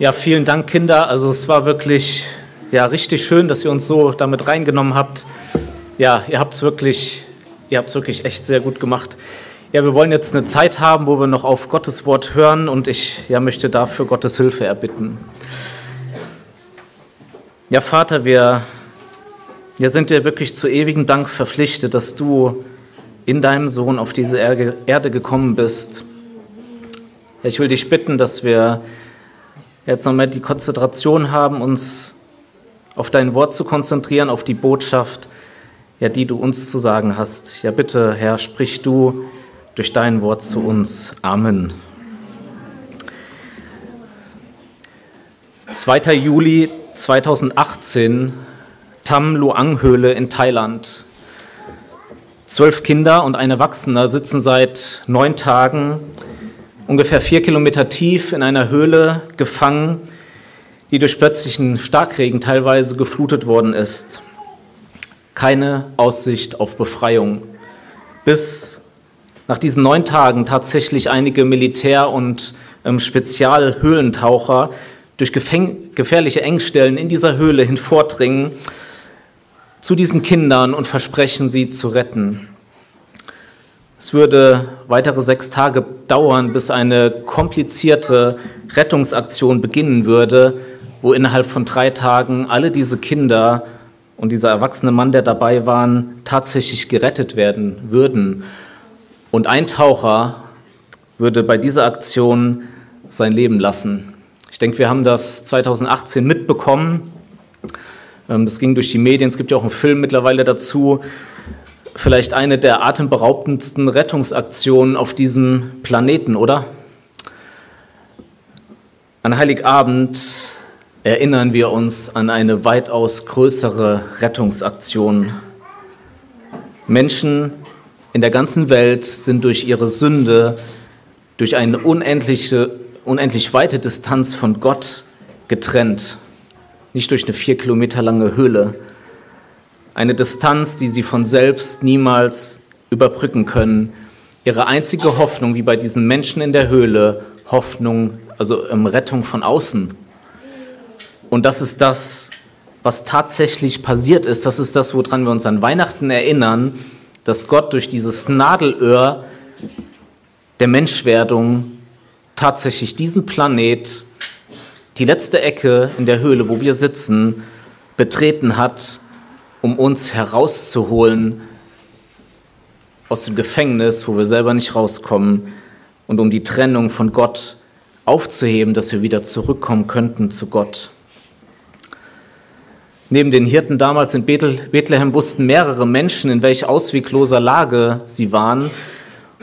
Ja, vielen Dank, Kinder. Also es war wirklich ja, richtig schön, dass ihr uns so damit reingenommen habt. Ja, ihr habt es wirklich, wirklich echt sehr gut gemacht. Ja, wir wollen jetzt eine Zeit haben, wo wir noch auf Gottes Wort hören und ich ja, möchte dafür Gottes Hilfe erbitten. Ja, Vater, wir, wir sind dir wirklich zu ewigem Dank verpflichtet, dass du in deinem Sohn auf diese Erde gekommen bist. Ja, ich will dich bitten, dass wir jetzt nochmal die Konzentration haben, uns auf dein Wort zu konzentrieren, auf die Botschaft, ja, die du uns zu sagen hast. Ja, bitte, Herr, sprich du durch dein Wort zu uns. Amen. 2. Juli 2018, Tam Luang Höhle in Thailand. Zwölf Kinder und ein Erwachsener sitzen seit neun Tagen ungefähr vier Kilometer tief in einer Höhle gefangen, die durch plötzlichen Starkregen teilweise geflutet worden ist. Keine Aussicht auf Befreiung. Bis nach diesen neun Tagen tatsächlich einige Militär- und ähm, Spezialhöhlentaucher durch gefährliche Engstellen in dieser Höhle hinvordringen zu diesen Kindern und versprechen, sie zu retten. Es würde weitere sechs Tage dauern, bis eine komplizierte Rettungsaktion beginnen würde, wo innerhalb von drei Tagen alle diese Kinder und dieser erwachsene Mann, der dabei waren, tatsächlich gerettet werden würden. Und ein Taucher würde bei dieser Aktion sein Leben lassen. Ich denke, wir haben das 2018 mitbekommen. Ähm, das ging durch die Medien. Es gibt ja auch einen Film mittlerweile dazu vielleicht eine der atemberaubendsten Rettungsaktionen auf diesem Planeten, oder? An Heiligabend erinnern wir uns an eine weitaus größere Rettungsaktion. Menschen in der ganzen Welt sind durch ihre Sünde, durch eine unendliche, unendlich weite Distanz von Gott getrennt. Nicht durch eine vier Kilometer lange Höhle, eine Distanz, die sie von selbst niemals überbrücken können. Ihre einzige Hoffnung, wie bei diesen Menschen in der Höhle, Hoffnung, also ähm, Rettung von außen. Und das ist das, was tatsächlich passiert ist. Das ist das, woran wir uns an Weihnachten erinnern, dass Gott durch dieses Nadelöhr der Menschwerdung tatsächlich diesen Planet, die letzte Ecke in der Höhle, wo wir sitzen, betreten hat um uns herauszuholen aus dem Gefängnis, wo wir selber nicht rauskommen, und um die Trennung von Gott aufzuheben, dass wir wieder zurückkommen könnten zu Gott. Neben den Hirten damals in Bethlehem wussten mehrere Menschen, in welch auswegloser Lage sie waren.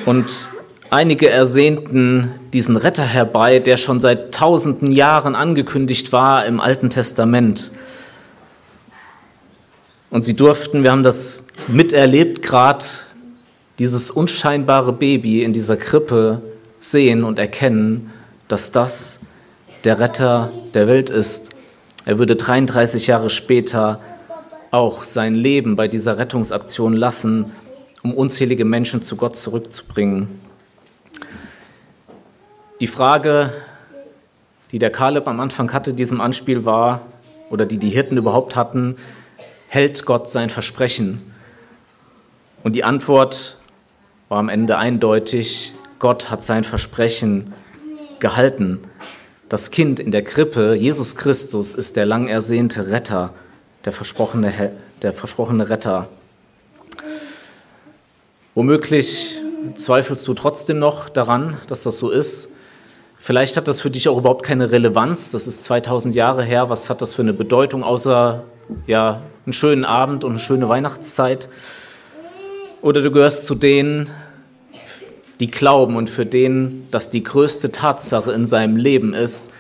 Und einige ersehnten diesen Retter herbei, der schon seit tausenden Jahren angekündigt war im Alten Testament. Und sie durften, wir haben das miterlebt, gerade dieses unscheinbare Baby in dieser Krippe sehen und erkennen, dass das der Retter der Welt ist. Er würde 33 Jahre später auch sein Leben bei dieser Rettungsaktion lassen, um unzählige Menschen zu Gott zurückzubringen. Die Frage, die der Kaleb am Anfang hatte, diesem Anspiel war, oder die die Hirten überhaupt hatten, hält Gott sein Versprechen? Und die Antwort war am Ende eindeutig, Gott hat sein Versprechen gehalten. Das Kind in der Krippe, Jesus Christus, ist der lang ersehnte Retter, der versprochene, der versprochene Retter. Womöglich zweifelst du trotzdem noch daran, dass das so ist. Vielleicht hat das für dich auch überhaupt keine Relevanz. Das ist 2000 Jahre her. Was hat das für eine Bedeutung, außer ja, einen schönen Abend und eine schöne Weihnachtszeit. Oder du gehörst zu denen, die glauben und für denen das die größte Tatsache in seinem Leben ist,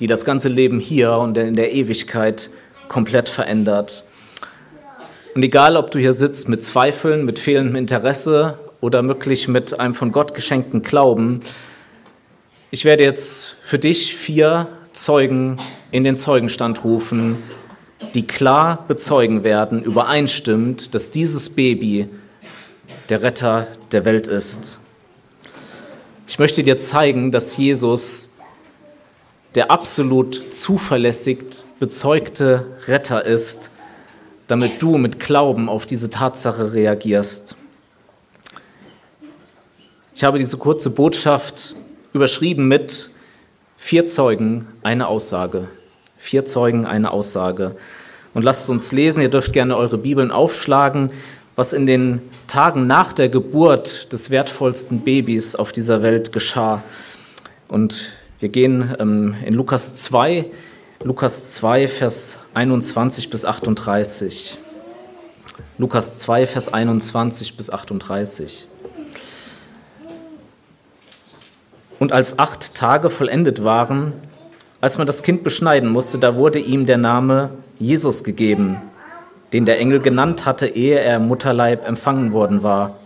die das ganze Leben hier und in der Ewigkeit komplett verändert. Und egal, ob du hier sitzt mit Zweifeln, mit fehlendem Interesse oder möglich mit einem von Gott geschenkten Glauben, ich werde jetzt für dich vier Zeugen in den Zeugenstand rufen, die klar bezeugen werden, übereinstimmt, dass dieses Baby der Retter der Welt ist. Ich möchte dir zeigen, dass Jesus der absolut zuverlässig bezeugte Retter ist, damit du mit Glauben auf diese Tatsache reagierst. Ich habe diese kurze Botschaft überschrieben mit vier Zeugen, eine Aussage. Vier Zeugen, eine Aussage. Und lasst uns lesen, ihr dürft gerne eure Bibeln aufschlagen, was in den Tagen nach der Geburt des wertvollsten Babys auf dieser Welt geschah. Und wir gehen ähm, in Lukas 2, Lukas 2, Vers 21 bis 38. Lukas 2, Vers 21 bis 38. Und als acht Tage vollendet waren, als man das Kind beschneiden musste, da wurde ihm der Name Jesus gegeben, den der Engel genannt hatte, ehe er im Mutterleib empfangen worden war.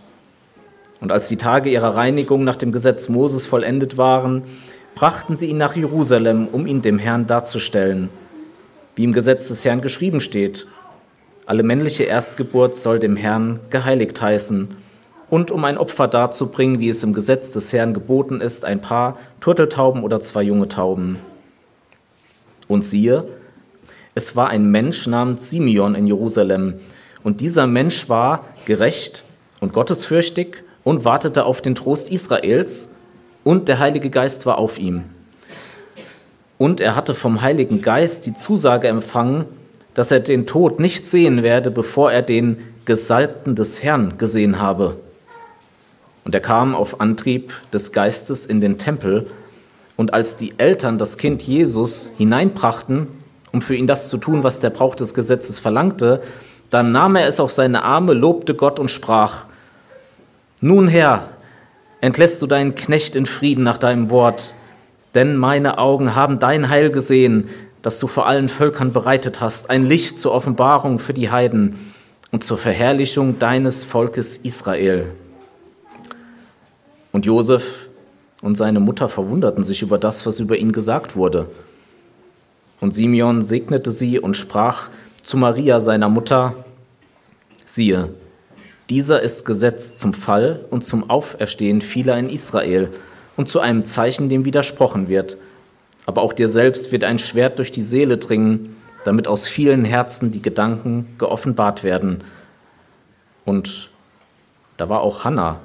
Und als die Tage ihrer Reinigung nach dem Gesetz Moses vollendet waren, brachten sie ihn nach Jerusalem, um ihn dem Herrn darzustellen, wie im Gesetz des Herrn geschrieben steht. Alle männliche Erstgeburt soll dem Herrn geheiligt heißen, und um ein Opfer darzubringen, wie es im Gesetz des Herrn geboten ist, ein paar Turteltauben oder zwei junge Tauben. Und siehe, es war ein Mensch namens Simeon in Jerusalem, und dieser Mensch war gerecht und gottesfürchtig und wartete auf den Trost Israels, und der Heilige Geist war auf ihm. Und er hatte vom Heiligen Geist die Zusage empfangen, dass er den Tod nicht sehen werde, bevor er den Gesalbten des Herrn gesehen habe. Und er kam auf Antrieb des Geistes in den Tempel, und als die Eltern das Kind Jesus hineinbrachten, um für ihn das zu tun, was der Brauch des Gesetzes verlangte, dann nahm er es auf seine Arme, lobte Gott und sprach, Nun Herr, entlässt du deinen Knecht in Frieden nach deinem Wort, denn meine Augen haben dein Heil gesehen, das du vor allen Völkern bereitet hast, ein Licht zur Offenbarung für die Heiden und zur Verherrlichung deines Volkes Israel. Und Josef und seine Mutter verwunderten sich über das, was über ihn gesagt wurde. Und Simeon segnete sie und sprach zu Maria, seiner Mutter, siehe, dieser ist gesetzt zum Fall und zum Auferstehen vieler in Israel und zu einem Zeichen, dem widersprochen wird. Aber auch dir selbst wird ein Schwert durch die Seele dringen, damit aus vielen Herzen die Gedanken geoffenbart werden. Und da war auch Hannah,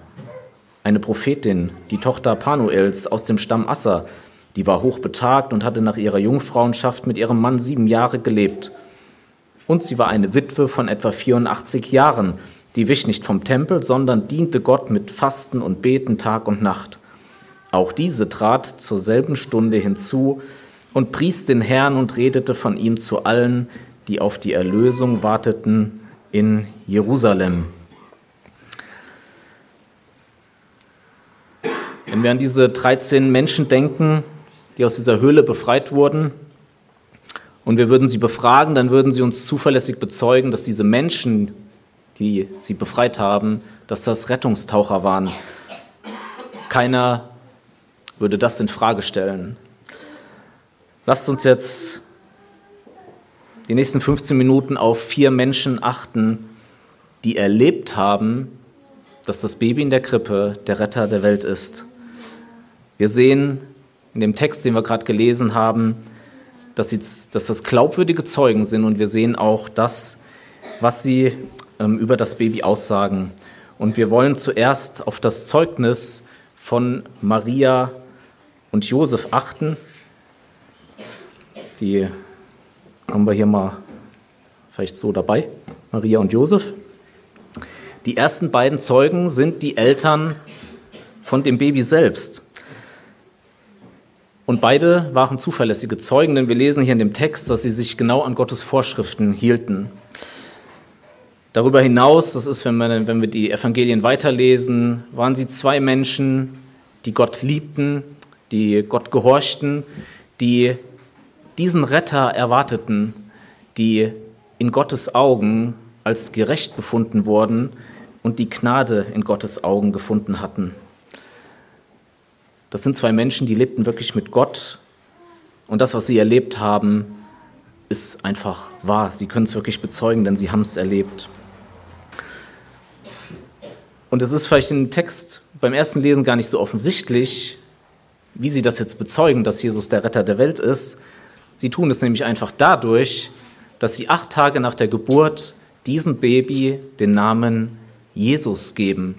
eine Prophetin, die Tochter Panuels aus dem Stamm Asser, die war hochbetagt und hatte nach ihrer Jungfrauenschaft mit ihrem Mann sieben Jahre gelebt. Und sie war eine Witwe von etwa 84 Jahren, die wich nicht vom Tempel, sondern diente Gott mit Fasten und Beten Tag und Nacht. Auch diese trat zur selben Stunde hinzu und pries den Herrn und redete von ihm zu allen, die auf die Erlösung warteten in Jerusalem. Wenn wir an diese 13 Menschen denken, die aus dieser Höhle befreit wurden, und wir würden sie befragen, dann würden sie uns zuverlässig bezeugen, dass diese Menschen, die sie befreit haben, dass das Rettungstaucher waren. Keiner würde das in Frage stellen. Lasst uns jetzt die nächsten 15 Minuten auf vier Menschen achten, die erlebt haben, dass das Baby in der Krippe der Retter der Welt ist. Wir sehen in dem Text, den wir gerade gelesen haben, dass, sie, dass das glaubwürdige Zeugen sind und wir sehen auch das, was sie ähm, über das Baby aussagen. Und wir wollen zuerst auf das Zeugnis von Maria und Josef achten. Die haben wir hier mal vielleicht so dabei, Maria und Josef. Die ersten beiden Zeugen sind die Eltern von dem Baby selbst. Und beide waren zuverlässige Zeugen, denn wir lesen hier in dem Text, dass sie sich genau an Gottes Vorschriften hielten. Darüber hinaus, das ist, wenn wir, wenn wir die Evangelien weiterlesen, waren sie zwei Menschen, die Gott liebten, die Gott gehorchten, die diesen Retter erwarteten, die in Gottes Augen als gerecht befunden wurden und die Gnade in Gottes Augen gefunden hatten. Das sind zwei Menschen, die lebten wirklich mit Gott und das, was sie erlebt haben, ist einfach wahr. Sie können es wirklich bezeugen, denn sie haben es erlebt. Und es ist vielleicht im Text beim ersten Lesen gar nicht so offensichtlich, wie sie das jetzt bezeugen, dass Jesus der Retter der Welt ist. Sie tun es nämlich einfach dadurch, dass sie acht Tage nach der Geburt diesem Baby den Namen Jesus geben.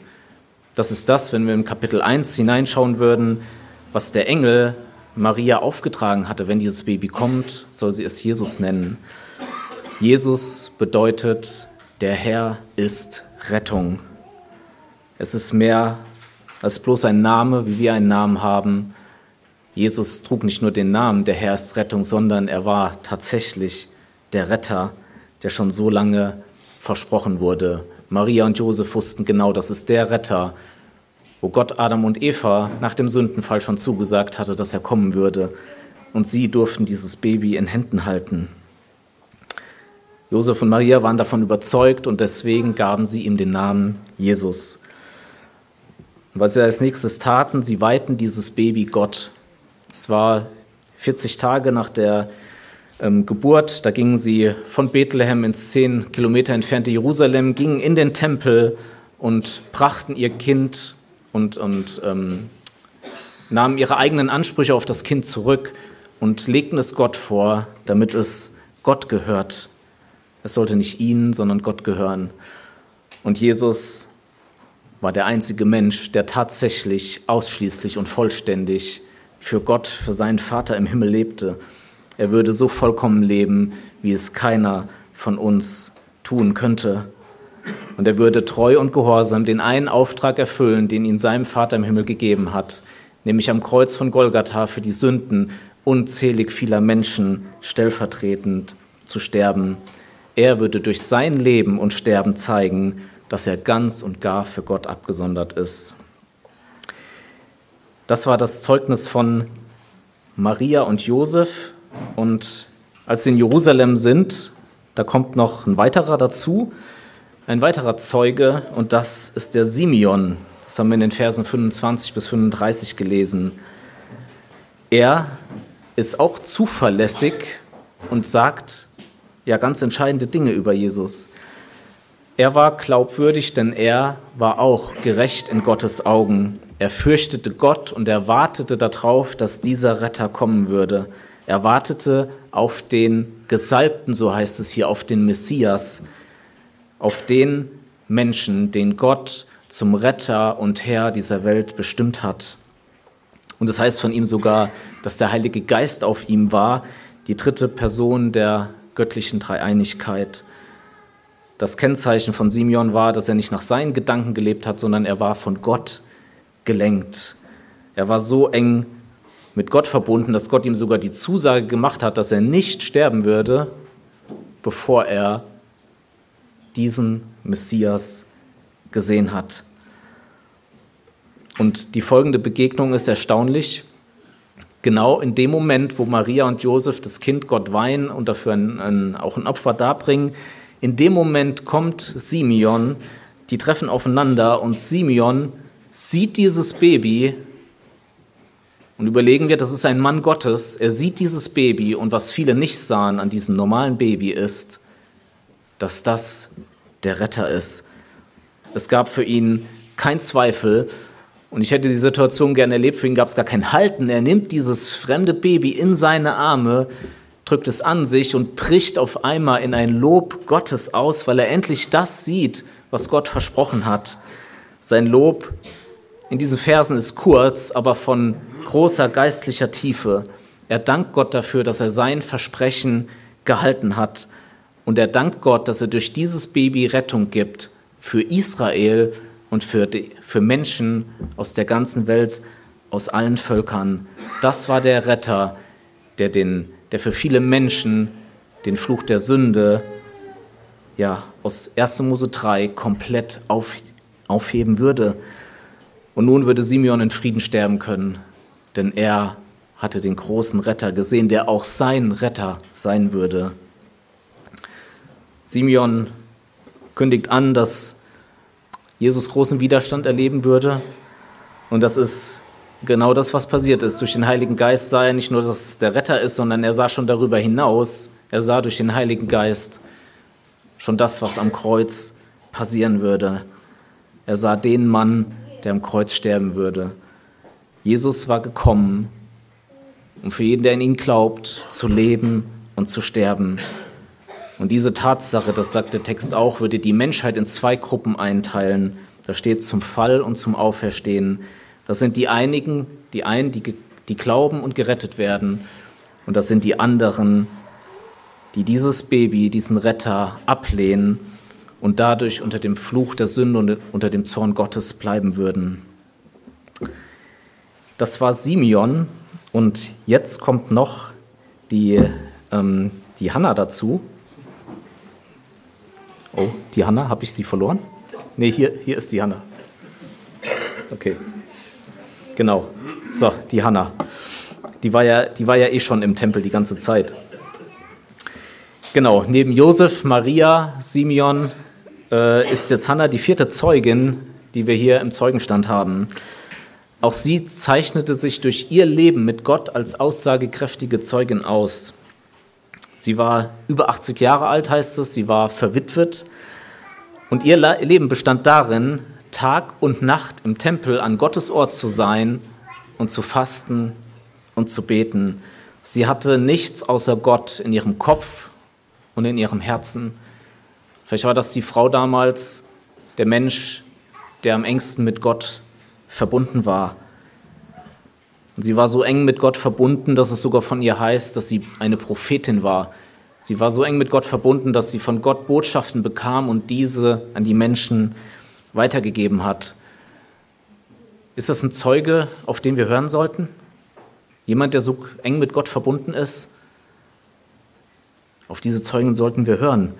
Das ist das, wenn wir im Kapitel 1 hineinschauen würden, was der Engel Maria aufgetragen hatte. Wenn dieses Baby kommt, soll sie es Jesus nennen. Jesus bedeutet, der Herr ist Rettung. Es ist mehr als bloß ein Name, wie wir einen Namen haben. Jesus trug nicht nur den Namen, der Herr ist Rettung, sondern er war tatsächlich der Retter, der schon so lange versprochen wurde. Maria und Josef wussten genau, das ist der Retter, wo Gott Adam und Eva nach dem Sündenfall schon zugesagt hatte, dass er kommen würde. Und sie durften dieses Baby in Händen halten. Josef und Maria waren davon überzeugt und deswegen gaben sie ihm den Namen Jesus. Was sie als nächstes taten, sie weihten dieses Baby Gott. Es war 40 Tage nach der ähm, Geburt, da gingen sie von Bethlehem ins 10 Kilometer entfernte Jerusalem, gingen in den Tempel und brachten ihr Kind und, und ähm, nahmen ihre eigenen Ansprüche auf das Kind zurück und legten es Gott vor, damit es Gott gehört. Es sollte nicht ihnen, sondern Gott gehören. Und Jesus war der einzige Mensch, der tatsächlich ausschließlich und vollständig für Gott, für seinen Vater im Himmel lebte. Er würde so vollkommen leben, wie es keiner von uns tun könnte. Und er würde treu und gehorsam den einen Auftrag erfüllen, den ihn seinem Vater im Himmel gegeben hat, nämlich am Kreuz von Golgatha für die Sünden unzählig vieler Menschen stellvertretend zu sterben. Er würde durch sein Leben und Sterben zeigen, dass er ganz und gar für Gott abgesondert ist. Das war das Zeugnis von Maria und Josef. Und als sie in Jerusalem sind, da kommt noch ein weiterer dazu, ein weiterer Zeuge, und das ist der Simeon. Das haben wir in den Versen 25 bis 35 gelesen. Er ist auch zuverlässig und sagt ja ganz entscheidende Dinge über Jesus. Er war glaubwürdig, denn er war auch gerecht in Gottes Augen. Er fürchtete Gott und er wartete darauf, dass dieser Retter kommen würde. Er wartete auf den Gesalbten, so heißt es hier, auf den Messias, auf den Menschen, den Gott zum Retter und Herr dieser Welt bestimmt hat. Und es das heißt von ihm sogar, dass der Heilige Geist auf ihm war, die dritte Person der göttlichen Dreieinigkeit. Das Kennzeichen von Simeon war, dass er nicht nach seinen Gedanken gelebt hat, sondern er war von Gott gelenkt. Er war so eng mit Gott verbunden, dass Gott ihm sogar die Zusage gemacht hat, dass er nicht sterben würde, bevor er diesen Messias gesehen hat. Und die folgende Begegnung ist erstaunlich. Genau in dem Moment, wo Maria und Josef das Kind Gott weihen und dafür ein, ein, auch ein Opfer darbringen, in dem Moment kommt Simeon, die treffen aufeinander und Simeon sieht dieses Baby und überlegen wir, das ist ein Mann Gottes, er sieht dieses Baby und was viele nicht sahen an diesem normalen Baby ist, dass das der Retter ist. Es gab für ihn kein Zweifel und ich hätte die Situation gerne erlebt, für ihn gab es gar kein Halten. Er nimmt dieses fremde Baby in seine Arme, drückt es an sich und bricht auf einmal in ein Lob Gottes aus, weil er endlich das sieht, was Gott versprochen hat. Sein Lob in diesen Versen ist kurz, aber von großer geistlicher Tiefe. Er dankt Gott dafür, dass er sein Versprechen gehalten hat. Und er dankt Gott, dass er durch dieses Baby Rettung gibt für Israel und für, die, für Menschen aus der ganzen Welt, aus allen Völkern. Das war der Retter, der den der für viele Menschen den Fluch der Sünde ja, aus 1. Mose 3 komplett auf, aufheben würde. Und nun würde Simeon in Frieden sterben können, denn er hatte den großen Retter gesehen, der auch sein Retter sein würde. Simeon kündigt an, dass Jesus großen Widerstand erleben würde. Und das ist genau das, was passiert ist. Durch den Heiligen Geist sah er nicht nur, dass es der Retter ist, sondern er sah schon darüber hinaus. Er sah durch den Heiligen Geist schon das, was am Kreuz passieren würde. Er sah den Mann, der am Kreuz sterben würde. Jesus war gekommen, um für jeden, der in ihn glaubt, zu leben und zu sterben. Und diese Tatsache, das sagt der Text auch, würde die Menschheit in zwei Gruppen einteilen. Da steht zum Fall und zum Auferstehen. Das sind die einigen, die einen, die, die glauben und gerettet werden. Und das sind die anderen, die dieses Baby, diesen Retter ablehnen und dadurch unter dem Fluch der Sünde und unter dem Zorn Gottes bleiben würden. Das war Simeon und jetzt kommt noch die, ähm, die Hanna dazu. Oh, die Hanna, habe ich sie verloren? Nee, hier, hier ist die Hanna. Okay. Genau. So, die Hanna. Die war, ja, die war ja eh schon im Tempel die ganze Zeit. Genau, neben Josef, Maria, Simeon äh, ist jetzt Hanna die vierte Zeugin, die wir hier im Zeugenstand haben. Auch sie zeichnete sich durch ihr Leben mit Gott als aussagekräftige Zeugin aus. Sie war über 80 Jahre alt, heißt es, sie war verwitwet und ihr Leben bestand darin, Tag und Nacht im Tempel an Gottes Ort zu sein und zu fasten und zu beten. Sie hatte nichts außer Gott in ihrem Kopf und in ihrem Herzen. Vielleicht war das die Frau damals, der Mensch, der am engsten mit Gott verbunden war. Und sie war so eng mit Gott verbunden, dass es sogar von ihr heißt, dass sie eine Prophetin war. Sie war so eng mit Gott verbunden, dass sie von Gott Botschaften bekam und diese an die Menschen weitergegeben hat. Ist das ein Zeuge, auf den wir hören sollten? Jemand, der so eng mit Gott verbunden ist? Auf diese Zeugen sollten wir hören.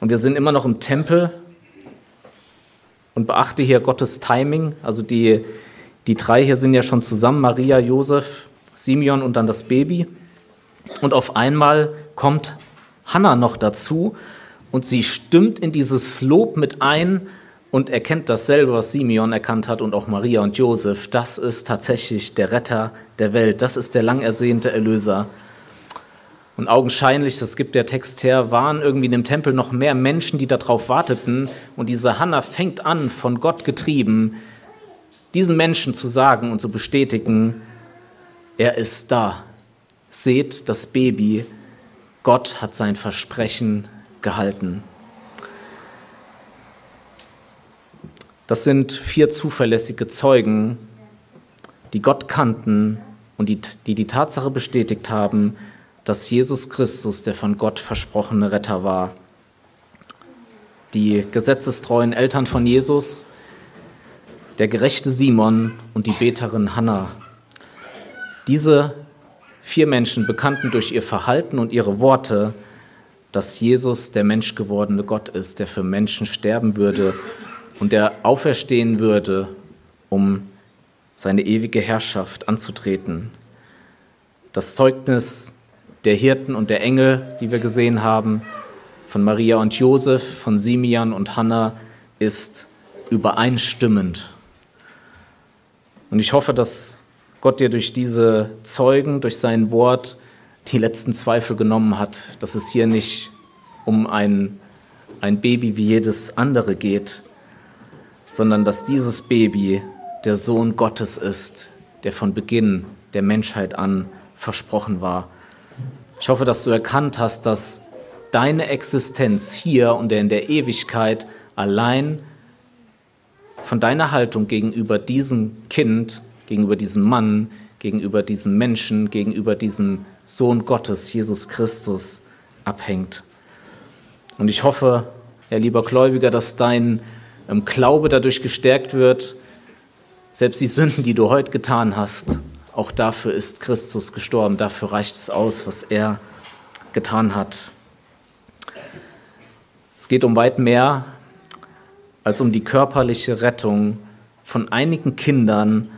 Und wir sind immer noch im Tempel und beachte hier Gottes Timing. Also die, die drei hier sind ja schon zusammen, Maria, Josef, Simeon und dann das Baby. Und auf einmal kommt Hannah noch dazu und sie stimmt in dieses Lob mit ein und erkennt dasselbe, was Simeon erkannt hat und auch Maria und Josef. Das ist tatsächlich der Retter der Welt. Das ist der lang ersehnte Erlöser. Und augenscheinlich, das gibt der Text her, waren irgendwie in dem Tempel noch mehr Menschen, die darauf warteten. Und diese Hannah fängt an, von Gott getrieben, diesen Menschen zu sagen und zu bestätigen, er ist da. Seht das Baby, Gott hat sein Versprechen gehalten. Das sind vier zuverlässige Zeugen, die Gott kannten und die die, die Tatsache bestätigt haben, dass Jesus Christus der von Gott versprochene Retter war. Die gesetzestreuen Eltern von Jesus, der gerechte Simon und die Beterin Hannah. Diese vier Menschen bekannten durch ihr Verhalten und ihre Worte, dass Jesus der menschgewordene Gott ist, der für Menschen sterben würde und der auferstehen würde, um seine ewige Herrschaft anzutreten. Das Zeugnis der Hirten und der Engel, die wir gesehen haben, von Maria und Josef, von Simeon und Hannah, ist übereinstimmend. Und ich hoffe, dass Gott dir durch diese Zeugen, durch sein Wort die letzten Zweifel genommen hat, dass es hier nicht um ein, ein Baby wie jedes andere geht, sondern dass dieses Baby der Sohn Gottes ist, der von Beginn der Menschheit an versprochen war. Ich hoffe, dass du erkannt hast, dass deine Existenz hier und in der Ewigkeit allein von deiner Haltung gegenüber diesem Kind, gegenüber diesem Mann, gegenüber diesem Menschen, gegenüber diesem Sohn Gottes, Jesus Christus, abhängt. Und ich hoffe, Herr lieber Gläubiger, dass dein ähm, Glaube dadurch gestärkt wird, selbst die Sünden, die du heute getan hast, auch dafür ist Christus gestorben, dafür reicht es aus, was er getan hat. Es geht um weit mehr als um die körperliche Rettung von einigen Kindern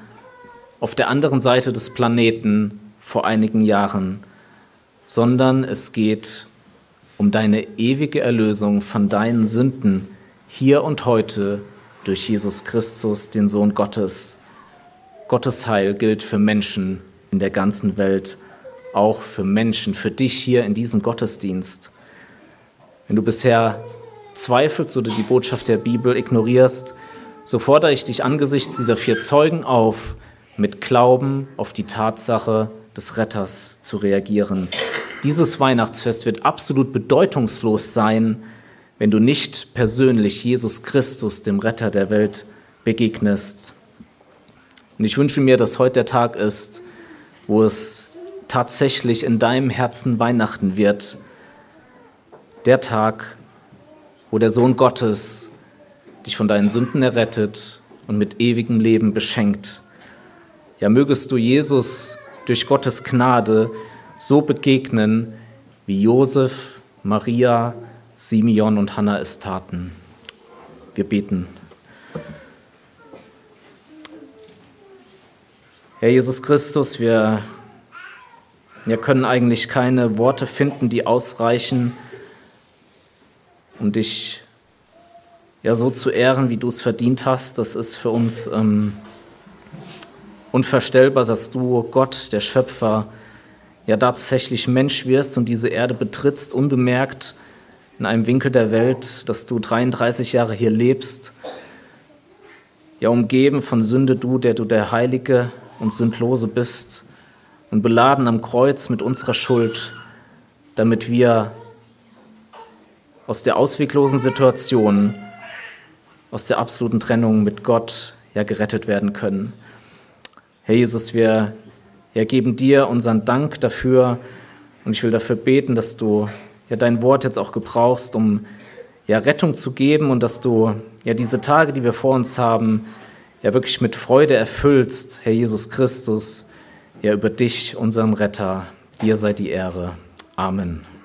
auf der anderen Seite des Planeten vor einigen Jahren, sondern es geht um deine ewige Erlösung von deinen Sünden hier und heute durch Jesus Christus, den Sohn Gottes. Gottes Heil gilt für Menschen in der ganzen Welt, auch für Menschen, für dich hier in diesem Gottesdienst. Wenn du bisher zweifelst oder die Botschaft der Bibel ignorierst, so fordere ich dich angesichts dieser vier Zeugen auf, mit Glauben auf die Tatsache des Retters zu reagieren. Dieses Weihnachtsfest wird absolut bedeutungslos sein, wenn du nicht persönlich Jesus Christus, dem Retter der Welt, begegnest. Und ich wünsche mir, dass heute der Tag ist, wo es tatsächlich in deinem Herzen Weihnachten wird. Der Tag, wo der Sohn Gottes dich von deinen Sünden errettet und mit ewigem Leben beschenkt. Ja, mögest du Jesus durch Gottes Gnade so begegnen, wie Josef, Maria, Simeon und Hannah es taten. Wir beten. Herr Jesus Christus, wir, wir können eigentlich keine Worte finden, die ausreichen, um dich ja so zu ehren, wie du es verdient hast. Das ist für uns ähm, unvorstellbar, dass du, Gott, der Schöpfer, ja tatsächlich Mensch wirst und diese Erde betrittst, unbemerkt in einem Winkel der Welt, dass du 33 Jahre hier lebst, ja umgeben von Sünde, du, der du der Heilige und Sündlose bist und beladen am Kreuz mit unserer Schuld, damit wir aus der ausweglosen Situation, aus der absoluten Trennung mit Gott ja gerettet werden können. Herr Jesus, wir ja, geben dir unseren Dank dafür und ich will dafür beten, dass du ja dein Wort jetzt auch gebrauchst, um ja Rettung zu geben und dass du ja diese Tage, die wir vor uns haben, ja wirklich mit Freude erfüllst, Herr Jesus Christus, ja über dich, unseren Retter. Dir sei die Ehre. Amen.